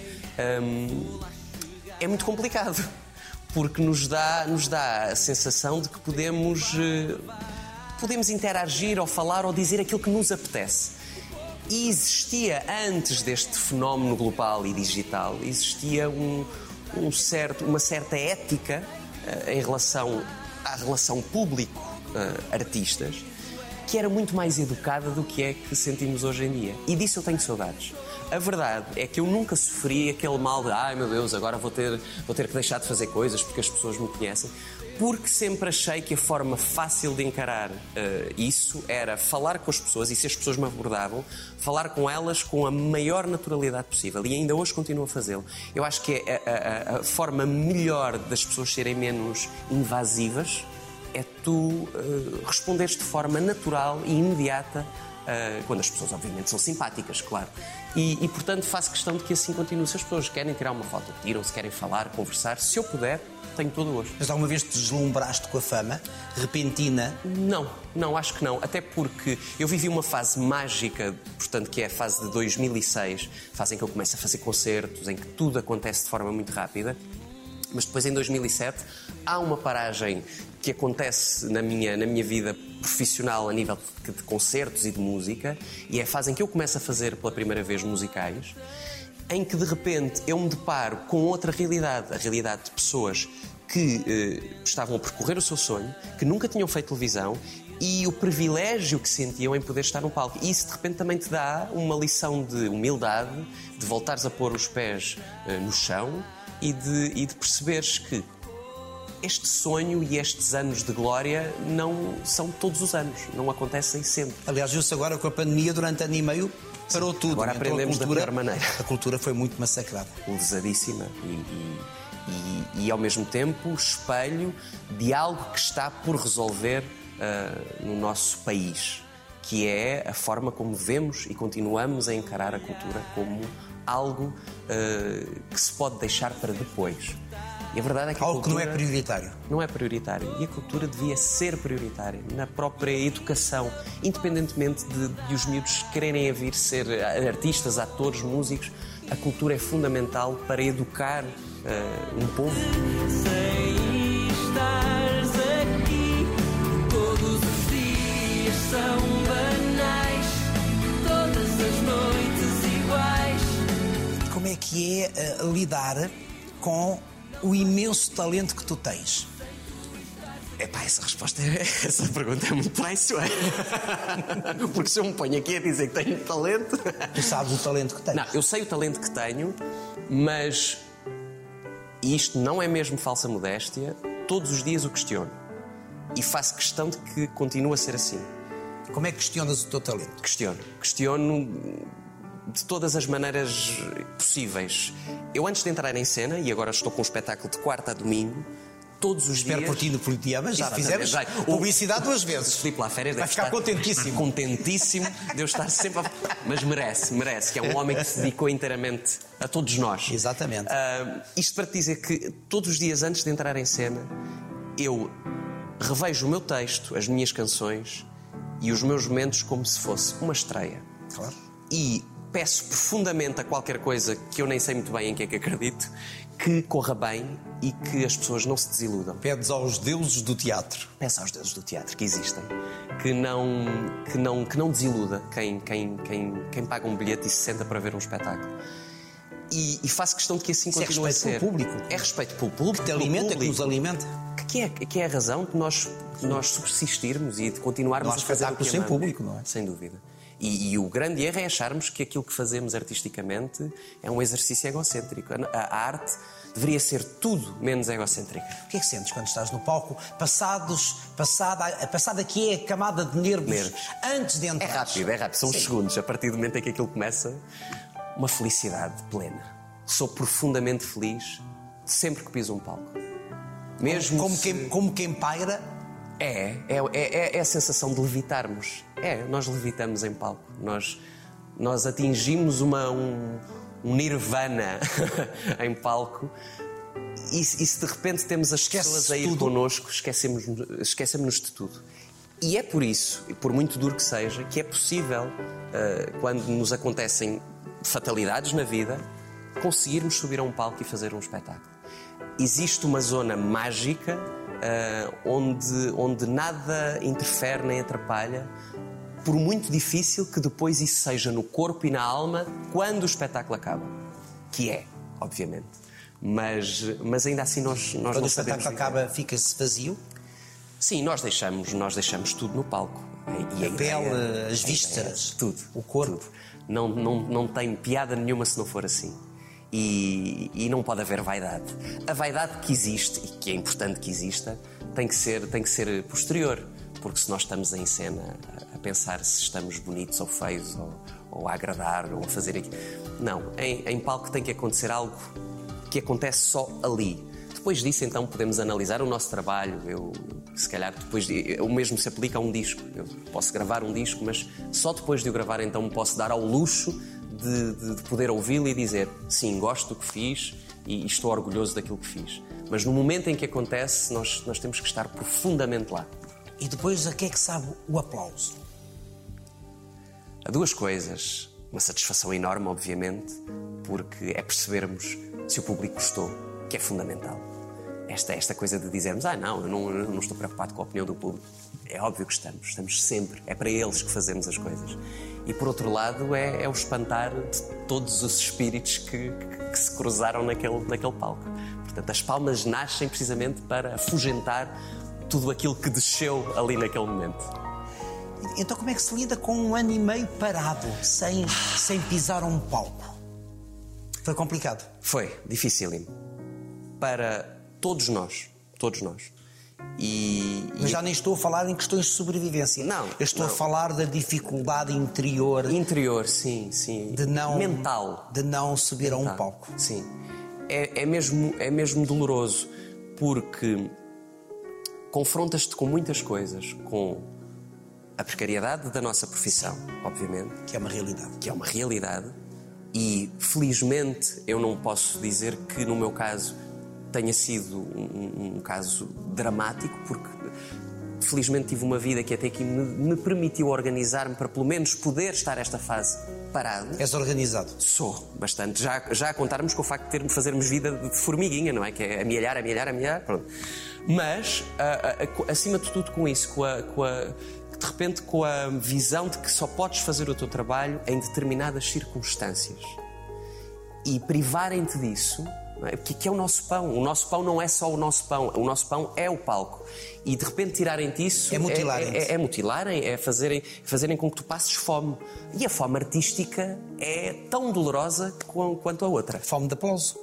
hum, é muito complicado. Porque nos dá, nos dá a sensação de que podemos, eh, podemos interagir ou falar ou dizer aquilo que nos apetece. E existia, antes deste fenómeno global e digital, existia um, um certo, uma certa ética eh, em relação à relação público-artistas que era muito mais educada do que é que sentimos hoje em dia. E disso eu tenho saudades. A verdade é que eu nunca sofri aquele mal de ai meu Deus, agora vou ter, vou ter que deixar de fazer coisas porque as pessoas me conhecem. Porque sempre achei que a forma fácil de encarar eh, isso era falar com as pessoas e se as pessoas me abordavam, falar com elas com a maior naturalidade possível. E ainda hoje continuo a fazê-lo. Eu acho que é a, a- a forma melhor das pessoas serem menos invasivas é tu eh, responderes de forma natural e imediata eh, quando as pessoas, obviamente, são simpáticas, claro. E, e, portanto, faço questão de que assim continue. Se as pessoas querem tirar uma foto, tiram. Se querem falar, conversar, se eu puder, tenho todo o gosto. Mas alguma vez te deslumbraste com a fama repentina? Não, não, acho que não. Até porque eu vivi uma fase mágica, portanto, que é a fase de 2006, fase em que eu começo a fazer concertos, em que tudo acontece de forma muito rápida. Mas depois, em 2007, há uma paragem que acontece na minha, na minha vida profissional a nível de, de concertos e de música, e é a fase em que eu começo a fazer pela primeira vez musicais, em que de repente eu me deparo com outra realidade, a realidade de pessoas que eh, estavam a percorrer o seu sonho, que nunca tinham feito televisão e o privilégio que sentiam em poder estar no palco. E isso de repente também te dá uma lição de humildade, de voltares a pôr os pés eh, no chão e de, e de perceberes que este sonho e estes anos de glória não são todos os anos, não acontecem sempre. Aliás, viu-se agora com a pandemia, durante ano e meio, parou tudo. Agora Então, aprendemos a da cultura, pior maneira. [laughs] A cultura foi muito massacrada. lesadíssima e, e, e- e, ao mesmo tempo espelho de algo que está por resolver ah, no nosso país, que é a forma como vemos e continuamos a encarar a cultura como algo eh, que se pode deixar para depois. E a verdade é que Algo que não é prioritário. não é prioritário. E a cultura devia ser prioritária na própria educação, independentemente de, de os miúdos quererem a vir ser artistas, atores, músicos. A cultura é fundamental para educar eh, um povo. Sem estares aqui, todos os dias são banais, todas as noites iguais. Como é que é eh, lidar com o imenso talento que tu tens? Epá, essa resposta, é, [laughs] essa pergunta é muito traiçoeira. [laughs] Porque se eu me ponho aqui a dizer que tenho talento. [laughs] Tu sabes o talento que tens. Não, eu sei o talento que tenho, mas e isto não é mesmo falsa modéstia. Todos os dias o questiono. E faço questão de que continue a ser assim. Como é que questionas o teu talento? Questiono. Questiono de todas as maneiras possíveis. Eu, antes de entrar em cena, e agora estou com um espetáculo de quarta a domingo, todos os Espero dias. por ti no Politeama, já fizemos já. Publicidade duas vezes. Filipe lá férias Vai ficar contentíssimo. Contentíssimo de eu estar sempre a... [laughs] Mas merece, merece, que é um homem que se dedicou inteiramente a todos nós. Exatamente. Ah, isto para te dizer que todos os dias antes de entrar em cena, eu revejo o meu texto, as minhas canções e os meus momentos como se fosse uma estreia. Claro. E peço profundamente a qualquer coisa que eu nem sei muito bem em que é que acredito, que corra bem e que as pessoas não se desiludam. Pedes aos deuses do teatro. Peço aos deuses do teatro que existem que não, que não, que não desiluda quem, quem, quem, quem paga um bilhete e se senta para ver um espetáculo. E, e faço questão de que assim Isso é continue a respeito ser. pelo público. É respeito pelo público. Que te alimenta, que público. nos alimenta. Que é, que é a razão de nós, de nós subsistirmos e de continuarmos a fazer o que sem amamos. público, não é? Sem dúvida. E, e o grande erro é acharmos que aquilo que fazemos artisticamente é um exercício egocêntrico. A, arte deveria ser tudo menos egocêntrica. O que é que sentes quando estás no palco? Passados, passada, passada aqui é a camada de nervos, Nervos. antes de É entrar. rápido, é rápido. São os segundos. A partir do momento em que aquilo começa, uma felicidade plena. Sou profundamente feliz sempre que piso um palco. Mesmo Como se- quem, como quem paira, É, é, é, é a sensação de levitarmos. É, nós levitamos em palco. Nós, nós atingimos uma, um, um nirvana [laughs] em palco. E, se- e se de repente temos as Esquece-se pessoas a ir tudo. connosco, esquecemos, esquecemos de tudo. E é por isso, por muito duro que seja, que é possível, ah, quando nos acontecem fatalidades na vida, conseguirmos subir a um palco e fazer um espetáculo. Existe uma zona mágica ah, onde, onde nada interfere nem atrapalha, por muito difícil que depois isso seja no corpo e na alma quando o espetáculo acaba. Que é, obviamente. Mas, mas ainda assim nós, nós quando não o sabemos. espetáculo viver. acaba, fica-se vazio. Sim, nós deixamos, nós deixamos tudo no palco. E A pele, ideia- as a vísceras, tudo. o corpo. tudo. Não, não, não tem piada nenhuma se não for assim. E, e não pode haver vaidade. A vaidade que existe, e que é importante que exista, tem que ser, tem que ser posterior. Porque se nós estamos em cena a, pensar se estamos bonitos ou feios, ou, ou a agradar, ou a fazer aquilo. Não, em, em palco tem que acontecer algo que acontece só ali. Depois disso, então, podemos analisar o nosso trabalho. Eu, se calhar, depois. de- O mesmo se aplica a um disco. Eu posso gravar um disco, mas só depois de o gravar, então, me posso dar ao luxo de, de- de poder ouvi-lo e dizer: sim, gosto do que fiz e, e estou orgulhoso daquilo que fiz. Mas no momento em que acontece, nós, nós temos que estar profundamente lá. E depois a que é que sabe o aplauso? Há duas coisas. Uma satisfação enorme, obviamente, porque é percebermos se o público gostou, que é fundamental. Esta, esta coisa de dizermos, ah, não, eu não, eu não estou preocupado com a opinião do público. É óbvio que estamos, estamos sempre. É para eles que fazemos as coisas. E por outro lado, é, é o espantar de todos os espíritos que, que- que se cruzaram naquele, naquele palco. Portanto, as palmas nascem precisamente para afugentar tudo aquilo que desceu ali naquele momento. Então como é que se lida com um ano e meio parado, sem, sem pisar um palco? Foi complicado. Foi dificílimo. Para todos nós. Todos nós. E, Mas já nem estou a falar em questões de sobrevivência. Não, Eu estou não. a falar da dificuldade interior interior, sim, sim. de não. Mental. De não subir a um palco. Sim. É, é mesmo, é mesmo doloroso porque confrontas-te com muitas coisas, com a precariedade da nossa profissão, obviamente, Que é uma realidade. que é uma realidade, E felizmente eu não posso dizer que no meu caso tenha sido um, um caso dramático, porque felizmente tive uma vida que até aqui me, me permitiu organizar-me para pelo menos poder estar esta fase parado. És organizado. Sou, bastante. Já, já a contarmos com o facto de termos fazermos vida de formiguinha, não é? Que é amealhar, amealhar, amealhar. Pronto. Mas, a- a- a- acima de tudo, com isso, com a, com de repente, com a visão de que só podes fazer o teu trabalho em determinadas circunstâncias e privarem-te disso, é? Porque que é o nosso pão. O nosso pão não é só o nosso pão, o nosso pão é o palco. E de repente tirarem-te isso É mutilarem-te. é, é- é mutilarem, é fazerem, fazerem com que tu passes fome. E a fome artística é tão dolorosa qu- quanto a outra. Fome de aplauso.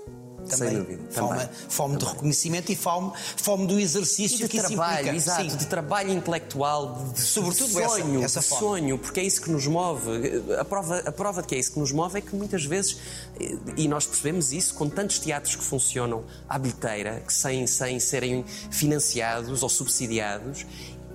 Também. Dúvida, Fome, também. fome de reconhecimento e fome, fome do E exercício de que isso trabalho, implica. exato, de trabalho intelectual, de, de Sobretudo essa- sonho, essa de forma. sonho, porque é isso que nos move. A prova, a prova de que é isso que nos move é que muitas vezes, e nós percebemos isso com tantos teatros que funcionam à bilheteira, que sem, sem serem financiados ou subsidiados,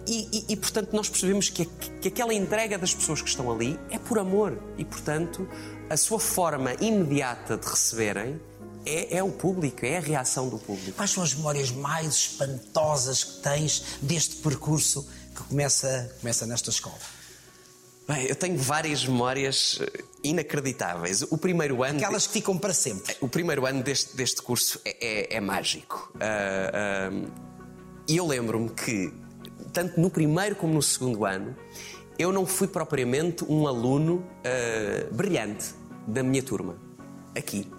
e, e- e, portanto nós percebemos que, que aquela entrega das pessoas que estão ali é por amor e portanto a sua forma imediata de receberem é, é o público, é a reação do público. Quais são as memórias mais espantosas que tens deste percurso que começa, começa nesta escola? Bem, eu tenho várias memórias eh, inacreditáveis. O primeiro ano. Aquelas que ficam para sempre. O primeiro ano deste, deste curso é, é- é mágico. Ah, ah, E eu lembro-me que, tanto no primeiro como no segundo ano, eu não fui propriamente um aluno ah, brilhante da minha turma. Aqui.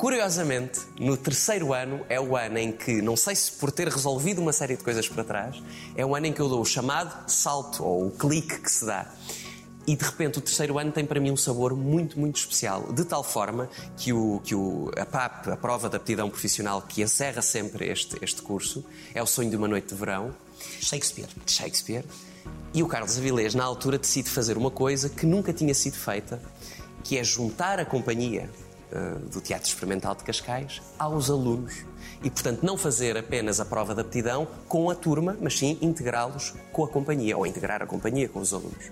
Curiosamente, no terceiro ano é o ano em que, não sei se por ter resolvido uma série de coisas para trás, é o ano em que eu dou o chamado salto ou o clique que se dá. E de repente o terceiro ano tem para mim um sabor muito, muito especial. De tal forma que, o, que o, a PAP, a prova de aptidão profissional, que encerra sempre este, este curso, é o sonho de uma noite de verão, Shakespeare. de Shakespeare. E o Carlos Avilés, na altura, decide fazer uma coisa que nunca tinha sido feita, que é juntar a companhia do Teatro Experimental de Cascais aos alunos. E, portanto, não fazer apenas a prova de aptidão com a turma, mas sim integrá-los com a companhia, ou integrar a companhia com os alunos.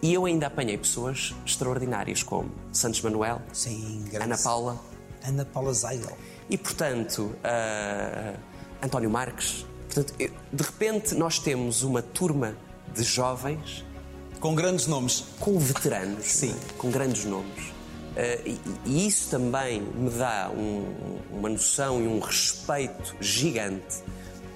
E eu ainda apanhei pessoas extraordinárias, como Santos Manuel, Sim. Ana Paula, Ana Paula Zeigel. e, portanto, ah, António Marques. Portanto, eu- de repente, nós temos uma turma de jovens Com grandes nomes. com veteranos, Sim. com grandes nomes. Ah, e, e isso também me dá um- uma noção e um respeito gigante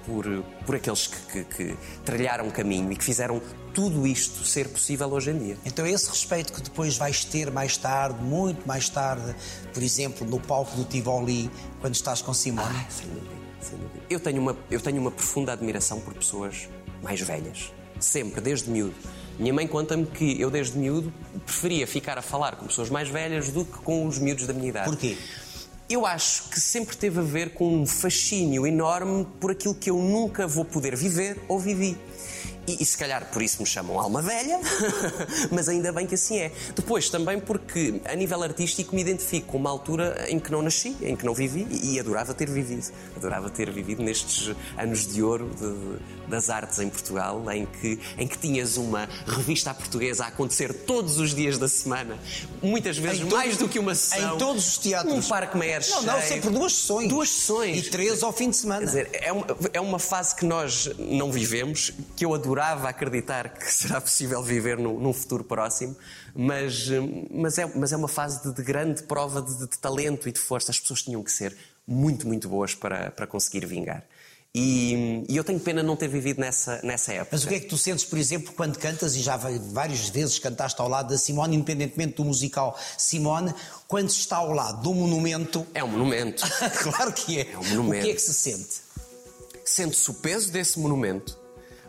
por, por aqueles que, que, que trilharam caminho e que fizeram tudo isto ser possível hoje em dia. Então, esse respeito que depois vais ter mais tarde, muito mais tarde, por exemplo, no palco do Tivoli, quando estás com Simone. Ai, sem dúvida, sem dúvida. Eu tenho, uma, eu tenho uma profunda admiração por pessoas mais velhas. Sempre, desde miúdo. Minha mãe conta-me que eu, desde miúdo, preferia ficar a falar com pessoas mais velhas do que com os miúdos da minha idade. Porquê? Eu acho que sempre teve a ver com um fascínio enorme por aquilo que eu nunca vou poder viver ou vivi. E, e se calhar por isso me chamam alma velha, [laughs] mas ainda bem que assim é. Depois também porque, a nível artístico, me identifico com uma altura em que não nasci, em que não vivi e, adorava ter vivido. Adorava ter vivido nestes anos de ouro de- das artes em Portugal, em que, em que tinhas uma revista à portuguesa a acontecer todos os dias da semana, muitas vezes mais do que uma sessão. Em todos os teatros. Um parque Meyer Não, não, cheio. sempre duas sessões. Duas sessões. E três ao fim de semana. Quer dizer, é uma, é uma fase que nós não vivemos, que eu adorava acreditar que [laughs] será possível viver num, num futuro próximo, mas, hum, mas, é, mas é uma fase de, de grande prova de, de talento e de força. As pessoas tinham que ser muito, muito boas para, para conseguir vingar. E, e eu tenho pena não ter vivido nessa, nessa época. Mas o que é que tu sentes, por exemplo, quando cantas, e já várias vezes cantaste ao lado da Simone, independentemente do musical Simone, quando se está ao lado do monumento. É um monumento. [laughs] claro que é. É um monumento. O que é que se sente? sente-se o peso desse monumento,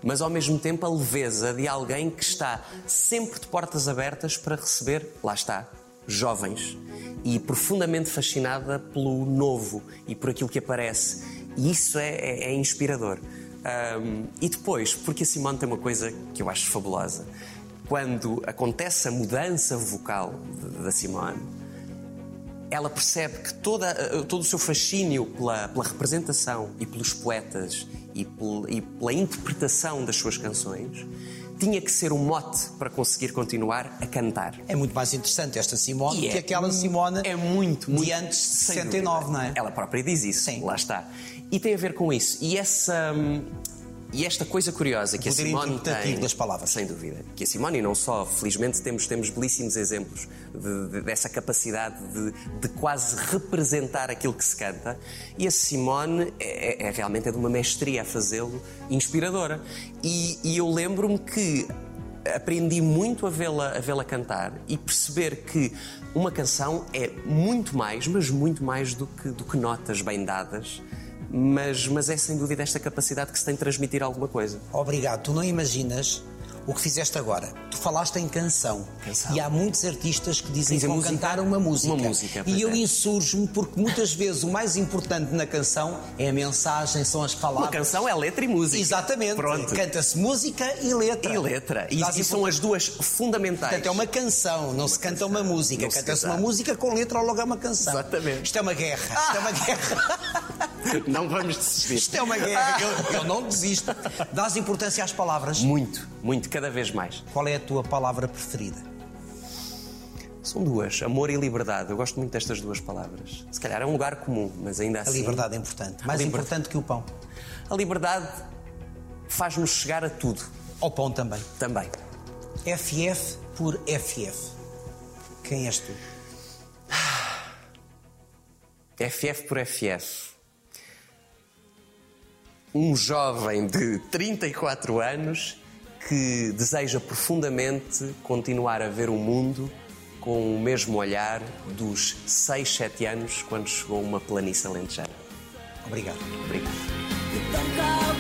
mas ao mesmo tempo a leveza de alguém que está sempre de portas abertas para receber, lá está, jovens. E profundamente fascinada pelo novo e por aquilo que aparece. E isso é, é- é inspirador. Ahm, e depois, porque a Simone tem uma coisa que eu acho fabulosa. Quando acontece a mudança vocal da Simone, ela percebe que toda, eh, todo o seu fascínio pela, pela representação e pelos poetas e, pel- e pela interpretação das suas canções tinha que ser um mote para conseguir continuar a cantar. É muito mais interessante esta Simone E que é aquela Simone É muito, muito. de antes de sem 69, dúvida. não é? Ela própria diz isso. Sim. Lá está. E tem a ver com isso. E essa. E esta coisa curiosa que a Simone tem, das palavras. sem dúvida, que a Simone e não só, felizmente temos, temos belíssimos exemplos de- de- dessa capacidade de, de quase representar aquilo que se canta, e a Simone é, é- é realmente é de uma mestria a fazê-lo, inspiradora. E, e eu lembro-me que aprendi muito a vê-la a vê-la cantar e perceber que uma canção é muito mais, mas muito mais do que, do que notas bem dadas, mas, mas é sem dúvida esta capacidade que se tem de transmitir alguma coisa. Obrigado. Tu não imaginas o que fizeste agora. Tu falaste em canção. Canção. E há muitos artistas que dizem que vão música. cantar uma música. Uma música, e eu é. insurjo-me porque muitas vezes o mais importante na canção é a mensagem, são as Uma palavras. canção é letra e música. Exatamente. Pronto. Canta-se música e letra. E letra. E, e são as duas fundamentais. Portanto, é uma canção, não se canta uma música. Canta-se canta. uma música com letra ou logo é uma canção. Exatamente. Isto é uma guerra. Isto é uma [laughs] guerra. [laughs] Não vamos desistir. Isto é uma guerra. Eu, eu não desisto. Dás importância às palavras. Muito, muito, cada vez mais. Qual é a tua palavra preferida? São duas, amor e liberdade. Eu gosto muito destas duas palavras. Se calhar é um lugar comum, mas ainda A assim. liberdade é importante. Mais A liber- importante que o pão. A liberdade faz-nos chegar a tudo, Ao pão também. também. FF por FF. Quem és tu? FF por FF. Um jovem de 34 anos que deseja profundamente continuar a ver o mundo com o mesmo olhar dos 6, 7 anos quando chegou uma planície alentejana. Obrigado. Obrigado. Tão calmo